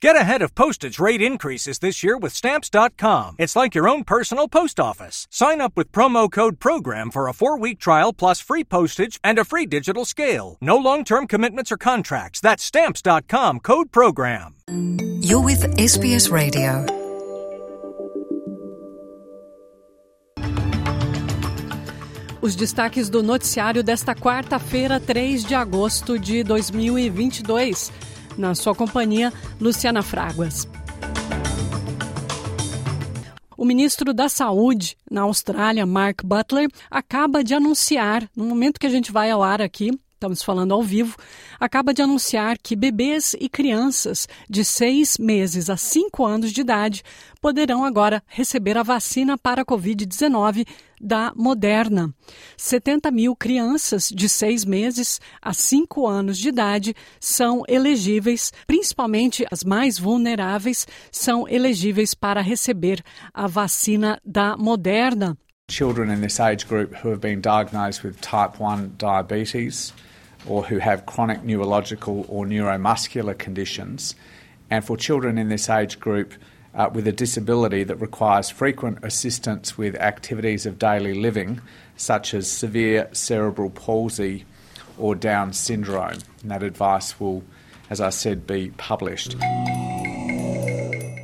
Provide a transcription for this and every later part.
Get ahead of postage rate increases this year with Stamps.com. It's like your own personal post office. Sign up with promo code PROGRAM for a four week trial plus free postage and a free digital scale. No long term commitments or contracts. That's Stamps.com code PROGRAM. You're with SBS Radio. Os destaques do noticiário desta quarta-feira, 3 de agosto de 2022. Na sua companhia, Luciana Fraguas. O ministro da Saúde na Austrália, Mark Butler, acaba de anunciar, no momento que a gente vai ao ar aqui, estamos falando ao vivo, acaba de anunciar que bebês e crianças de seis meses a cinco anos de idade poderão agora receber a vacina para a Covid-19 da Moderna. 70 mil crianças de seis meses a cinco anos de idade são elegíveis, principalmente as mais vulneráveis, são elegíveis para receber a vacina da Moderna. Children in this age group who have been diagnosed with type 1 diabetes or who have chronic neurological or neuromuscular conditions, and for children in this age group uh, with a disability that requires frequent assistance with activities of daily living, such as severe cerebral palsy or Down syndrome. And that advice will, as I said, be published.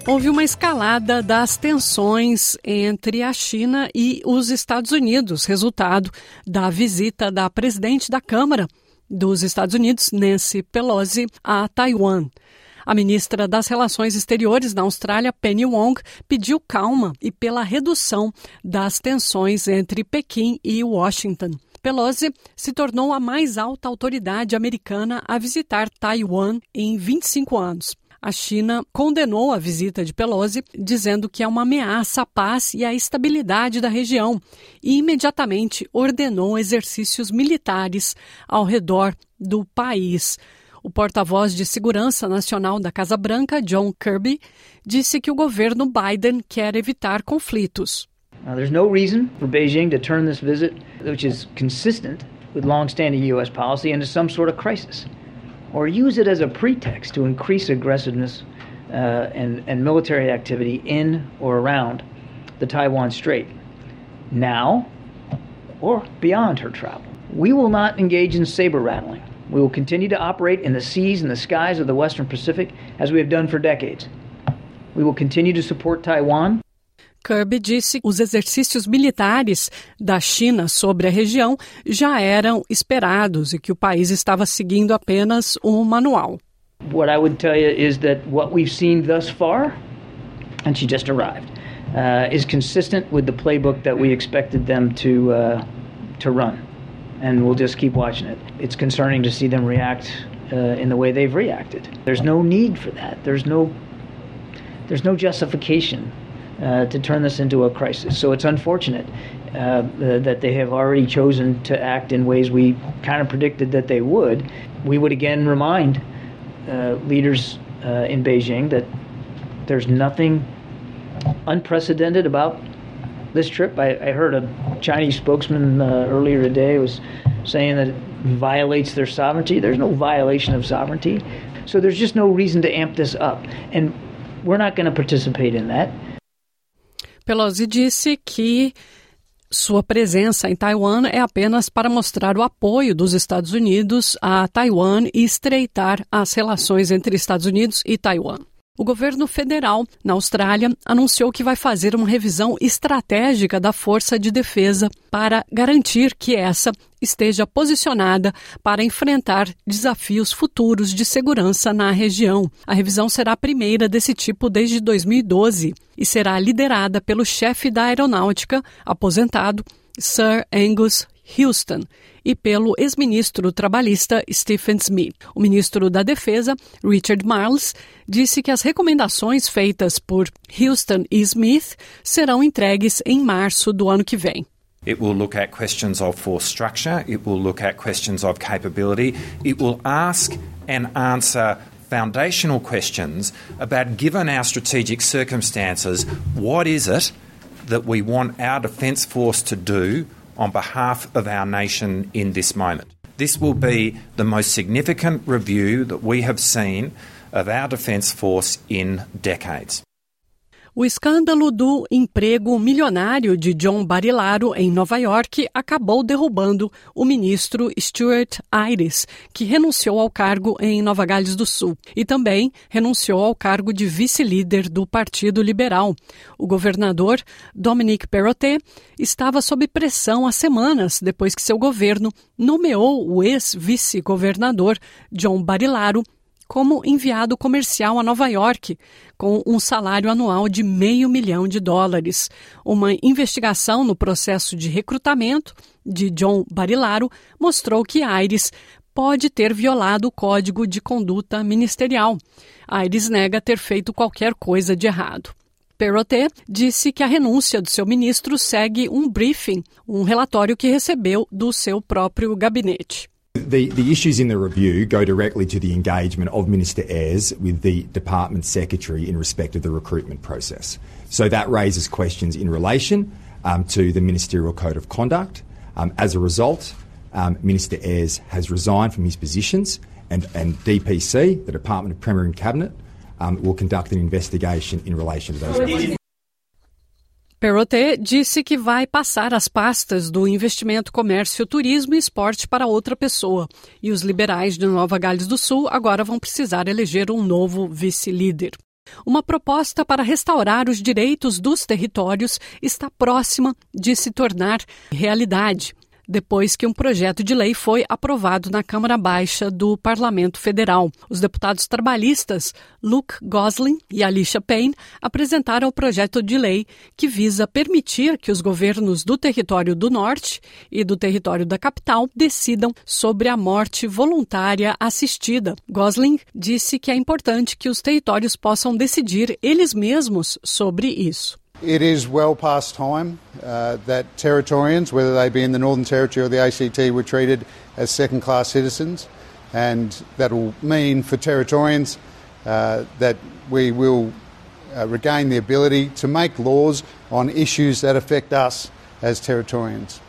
Houve uma escalada das tensões entre a China e os Estados Unidos, resultado da visita da presidente da Câmara dos Estados Unidos, Nancy Pelosi, a Taiwan. A ministra das Relações Exteriores da Austrália, Penny Wong, pediu calma e pela redução das tensões entre Pequim e Washington. Pelosi se tornou a mais alta autoridade americana a visitar Taiwan em 25 anos. A China condenou a visita de Pelosi, dizendo que é uma ameaça à paz e à estabilidade da região, e imediatamente ordenou exercícios militares ao redor do país. O porta-voz de Segurança Nacional da Casa Branca, John Kirby, disse que o governo Biden quer evitar conflitos. Uh, there's no reason for Beijing to turn this visit, which is consistent with long-standing U.S. policy, into some sort of crisis. Or use it as a pretext to increase aggressiveness uh, and, and military activity in or around the Taiwan Strait, now or beyond her travel. We will not engage in saber rattling. We will continue to operate in the seas and the skies of the Western Pacific as we have done for decades. We will continue to support Taiwan Kirby disse que os exercícios militares da China sobre a região já eram esperados e que o país estava seguindo apenas um manual. What I would tell you is that what we've seen thus far, and she just arrived, uh, is consistent with the playbook that we expected them to uh, to run, and we'll just keep watching it. It's concerning to see them react uh, in the way they've reacted. There's no need for that. There's no there's no justification uh, to turn this into a crisis. So it's unfortunate uh, that they have already chosen to act in ways we kind of predicted that they would. We would again remind uh, leaders uh, in Beijing that there's nothing unprecedented about this trip. I, I heard a Chinese spokesman uh, earlier today was saying that it violates their sovereignty. There's no violation of sovereignty. So there's just no reason to amp this up. And we're not going to participate in that. Pelosi disse que sua presença em Taiwan é apenas para mostrar o apoio dos Estados Unidos a Taiwan e estreitar as relações entre Estados Unidos e Taiwan. O governo federal, na Austrália, anunciou que vai fazer uma revisão estratégica da Força de Defesa para garantir que essa esteja posicionada para enfrentar desafios futuros de segurança na região. A revisão será a primeira desse tipo desde 2012 e será liderada pelo chefe da aeronáutica, aposentado, Sir Angus Houston e pelo ex-ministro trabalhista Stephen Smith. O ministro da Defesa, Richard Marles, disse que as recomendações feitas por Houston e Smith serão entregues em março do ano que vem. It will look at questions of force structure. It will look at questions of capability. It will ask and answer foundational questions about, given our strategic circumstances, what is it that we want our Defence Force to do on behalf of our nation in this moment. This will be the most significant review that we have seen of our Defence Force in decades. O escândalo do emprego milionário de John Barilaro em Nova York acabou derrubando o ministro Stuart Ayres, que renunciou ao cargo em Nova Gales do Sul, e também renunciou ao cargo de vice-líder do Partido Liberal. O governador Dominic Perrottet estava sob pressão há semanas depois que seu governo nomeou o ex-vice-governador John Barilaro como enviado comercial a Nova York, com um salário anual de meio milhão de dólares. Uma investigação no processo de recrutamento de John Barilaro mostrou que Aires pode ter violado o código de conduta ministerial. Aires nega ter feito qualquer coisa de errado. Perrottet disse que a renúncia do seu ministro segue um briefing, um relatório que recebeu do seu próprio gabinete. The, the issues in the review go directly to the engagement of Minister Ayres with the Department Secretary in respect of the recruitment process. So that raises questions in relation um, to the Ministerial Code of Conduct. Um, as a result, um, Minister Ayres has resigned from his positions, and, and DPC, the Department of Premier and Cabinet, um, will conduct an investigation in relation to those. Perrottet disse que vai passar as pastas do investimento, comércio, turismo e esporte para outra pessoa. E os liberais de Nova Gales do Sul agora vão precisar eleger um novo vice-líder. Uma proposta para restaurar os direitos dos territórios está próxima de se tornar realidade depois que um projeto de lei foi aprovado na Câmara Baixa do Parlamento Federal. Os deputados trabalhistas Luke Gosling e Alicia Payne apresentaram o projeto de lei que visa permitir que os governos do território do Norte e do território da capital decidam sobre a morte voluntária assistida. Gosling disse que é importante que os territórios possam decidir eles mesmos sobre isso. It is well past time uh, that Territorians, whether they be in the Northern Territory or the ACT, were treated as second class citizens. And that will mean for Territorians uh, that we will uh, regain the ability to make laws on issues that affect us as Territorians.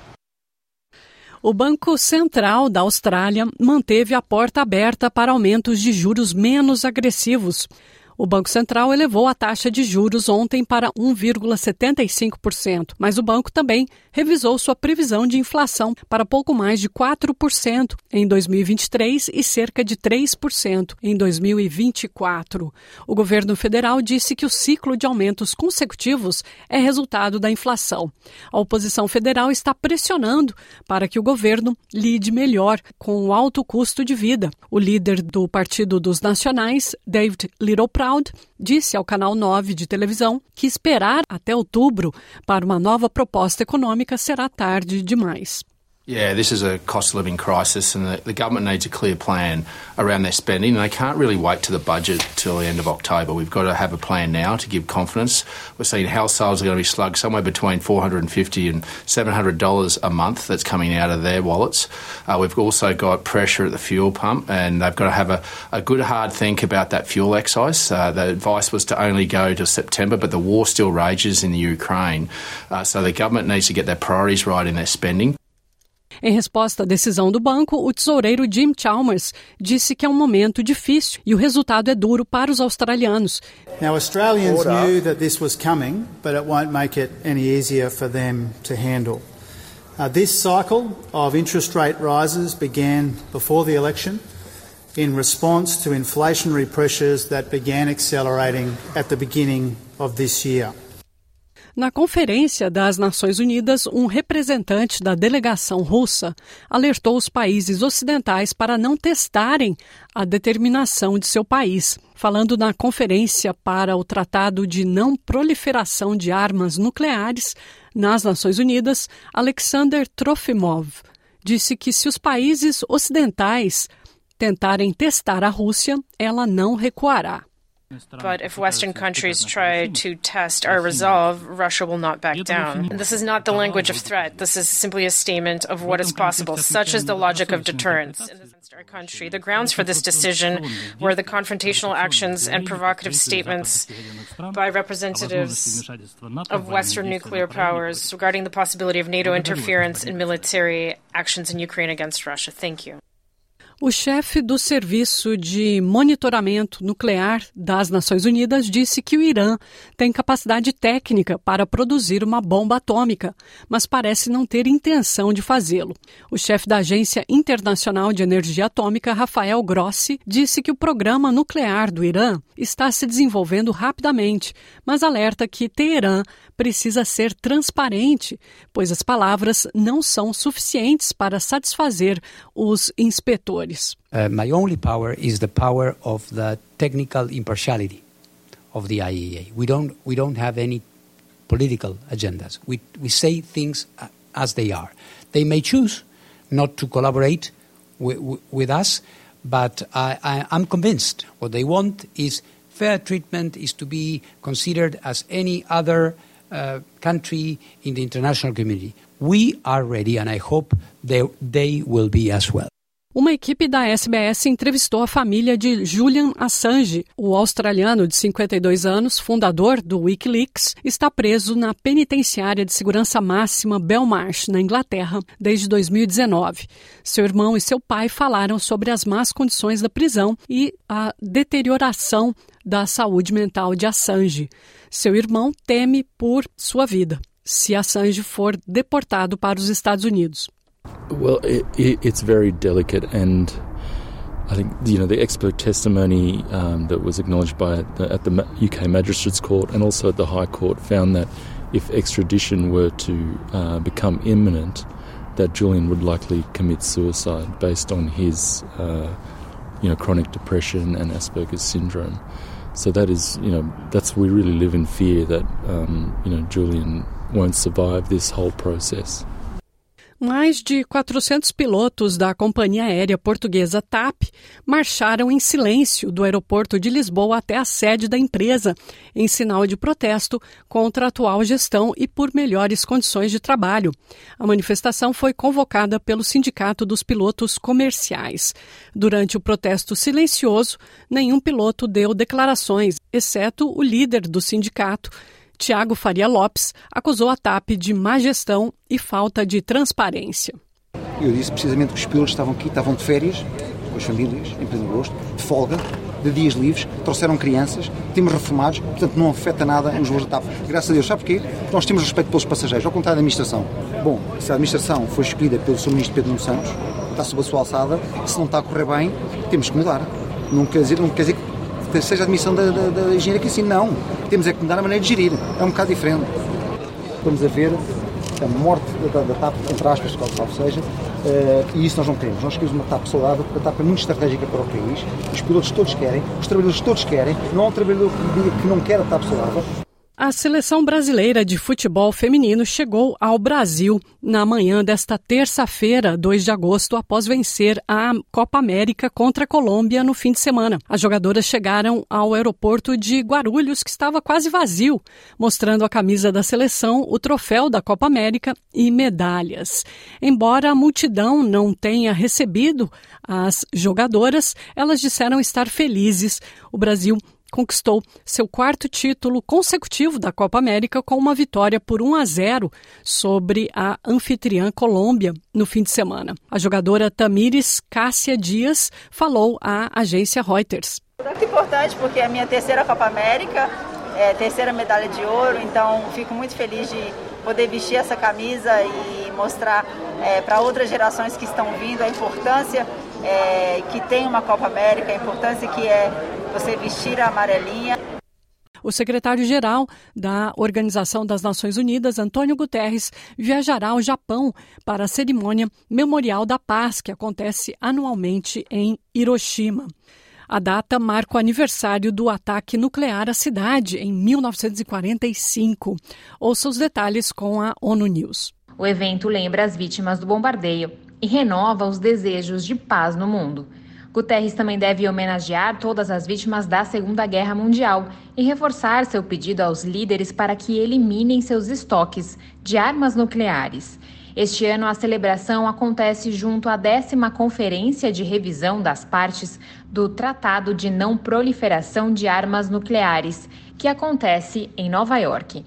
O Banco Central da Austrália manteve a porta aberta para aumentos de juros menos agressivos. O Banco Central elevou a taxa de juros ontem para 1,75%, mas o banco também revisou sua previsão de inflação para pouco mais de 4% em 2023 e cerca de 3% em 2024. O governo federal disse que o ciclo de aumentos consecutivos é resultado da inflação. A oposição federal está pressionando para que o governo lide melhor com o alto custo de vida. O líder do Partido dos Nacionais, David Littleproud, Proud disse ao canal 9 de televisão que esperar até outubro para uma nova proposta econômica será tarde demais. Yeah, this is a cost of living crisis, and the, the, government needs a clear plan around their spending. And they can't really wait to the budget till the end of October. We've got to have a plan now to give confidence. We're seeing households are going to be slugged somewhere between four hundred and fifty and seven hundred dollars a month. That's coming out of their wallets. Uh, we've also got pressure at the fuel pump, and they've got to have a, a good hard think about that fuel excise. Uh, the advice was to only go to September, but the war still rages in the Ukraine. Uh, so the government needs to get their priorities right in their spending. Em resposta à decisão do banco, o tesoureiro Jim Chalmers disse que é um momento difícil e o resultado é duro para os australianos. Now Australians knew that this was coming, but it won't make it any easier for them to handle. Uh, this cycle of interest rate rises began before the election in response to inflationary pressures that began accelerating at the beginning of this year. Na Conferência das Nações Unidas, um representante da delegação russa alertou os países ocidentais para não testarem a determinação de seu país. Falando na Conferência para o Tratado de Não Proliferação de Armas Nucleares nas Nações Unidas, Alexander Trofimov disse que se os países ocidentais tentarem testar a Rússia, ela não recuará. But if Western countries try to test our resolve, Russia will not back down. This is not the language of threat. This is simply a statement of what is possible. Such is the logic of deterrence. In our country, the grounds for this decision were the confrontational actions and provocative statements by representatives of Western nuclear powers regarding the possibility of NATO interference in military actions in Ukraine against Russia. Thank you. O chefe do Serviço de Monitoramento Nuclear das Nações Unidas disse que o Irã tem capacidade técnica para produzir uma bomba atômica, mas parece não ter intenção de fazê-lo. O chefe da Agência Internacional de Energia Atômica, Rafael Grossi, disse que o programa nuclear do Irã está se desenvolvendo rapidamente, mas alerta que Teherã precisa ser transparente, pois as palavras não são suficientes para satisfazer os inspetores. Uh, my only power is the power of the technical impartiality of the IEA. We don't we don't have any political agendas. We we say things as they are. They may choose not to collaborate with, with us, but I, I'm convinced what they want is fair treatment, is to be considered as any other uh, country in the international community. We are ready, and I hope they, they will be as well. Uma equipe da SBS entrevistou a família de Julian Assange. O australiano de 52 anos, fundador do Wikileaks, está preso na penitenciária de segurança máxima Belmarsh, na Inglaterra, desde 2019. Seu irmão e seu pai falaram sobre as más condições da prisão e a deterioração da saúde mental de Assange. Seu irmão teme por sua vida se Assange for deportado para os Estados Unidos. Well, it, it, it's very delicate, and I think you know the expert testimony um, that was acknowledged by the, at the UK Magistrates Court and also at the High Court found that if extradition were to uh, become imminent, that Julian would likely commit suicide based on his uh, you know chronic depression and Asperger's syndrome. So that is you know that's we really live in fear that um, you know Julian won't survive this whole process. Mais de 400 pilotos da companhia aérea portuguesa TAP marcharam em silêncio do aeroporto de Lisboa até a sede da empresa, em sinal de protesto contra a atual gestão e por melhores condições de trabalho. A manifestação foi convocada pelo Sindicato dos Pilotos Comerciais. Durante o protesto silencioso, nenhum piloto deu declarações, exceto o líder do sindicato, Tiago Faria Lopes acusou a TAP de má gestão e falta de transparência. Eu disse precisamente que os pilotos estavam aqui, estavam de férias, com as famílias, em pleno agosto, de folga, de dias livres, trouxeram crianças, temos reformados, portanto não afeta nada nos voos da TAP. Graças a Deus, sabe porquê? Nós temos respeito pelos passageiros, ao contrário da administração. Bom, se a administração foi escolhida pelo Sr. Ministro Pedro Nuno Santos, está sob a sua alçada, se não está a correr bem, temos que mudar. Não quer dizer, não quer dizer que seja a admissão da, da, da engenharia que assim, não. Temos é que mudar a maneira de gerir. É um bocado diferente. Estamos a ver a morte da, da TAP, entre aspas, qual seja, uh, e isso nós não queremos. Nós queremos uma TAP saudável, porque a TAP muito estratégica para o país, os pilotos todos querem, os trabalhadores todos querem, não há um trabalhador que que não quer a TAP saudável. A seleção brasileira de futebol feminino chegou ao Brasil na manhã desta terça-feira, 2 de agosto, após vencer a Copa América contra a Colômbia no fim de semana. As jogadoras chegaram ao aeroporto de Guarulhos, que estava quase vazio, mostrando a camisa da seleção, o troféu da Copa América e medalhas. Embora a multidão não tenha recebido as jogadoras, elas disseram estar felizes. O Brasil conquistou seu quarto título consecutivo da Copa América com uma vitória por 1 a 0 sobre a anfitriã Colômbia no fim de semana. A jogadora Tamires Cássia Dias falou à agência Reuters. Muito importante porque é a minha terceira Copa América, é, terceira medalha de ouro, então fico muito feliz de poder vestir essa camisa e mostrar é, para outras gerações que estão vindo a importância é, que tem uma Copa América, a importância que é você vestir a amarelinha. O secretário-geral da Organização das Nações Unidas, Antônio Guterres, viajará ao Japão para a cerimônia Memorial da Paz, que acontece anualmente em Hiroshima. A data marca o aniversário do ataque nuclear à cidade em 1945. Ouça os detalhes com a ONU News. O evento lembra as vítimas do bombardeio e renova os desejos de paz no mundo. Guterres também deve homenagear todas as vítimas da Segunda Guerra Mundial e reforçar seu pedido aos líderes para que eliminem seus estoques de armas nucleares. Este ano, a celebração acontece junto à décima Conferência de Revisão das Partes do Tratado de Não Proliferação de Armas Nucleares, que acontece em Nova York.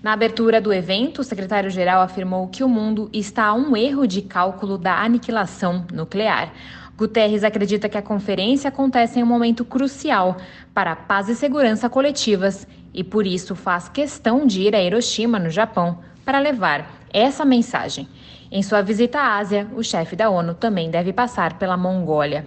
Na abertura do evento, o secretário-geral afirmou que o mundo está a um erro de cálculo da aniquilação nuclear. Guterres acredita que a conferência acontece em um momento crucial para a paz e segurança coletivas e por isso faz questão de ir a Hiroshima, no Japão, para levar essa mensagem. Em sua visita à Ásia, o chefe da ONU também deve passar pela Mongólia.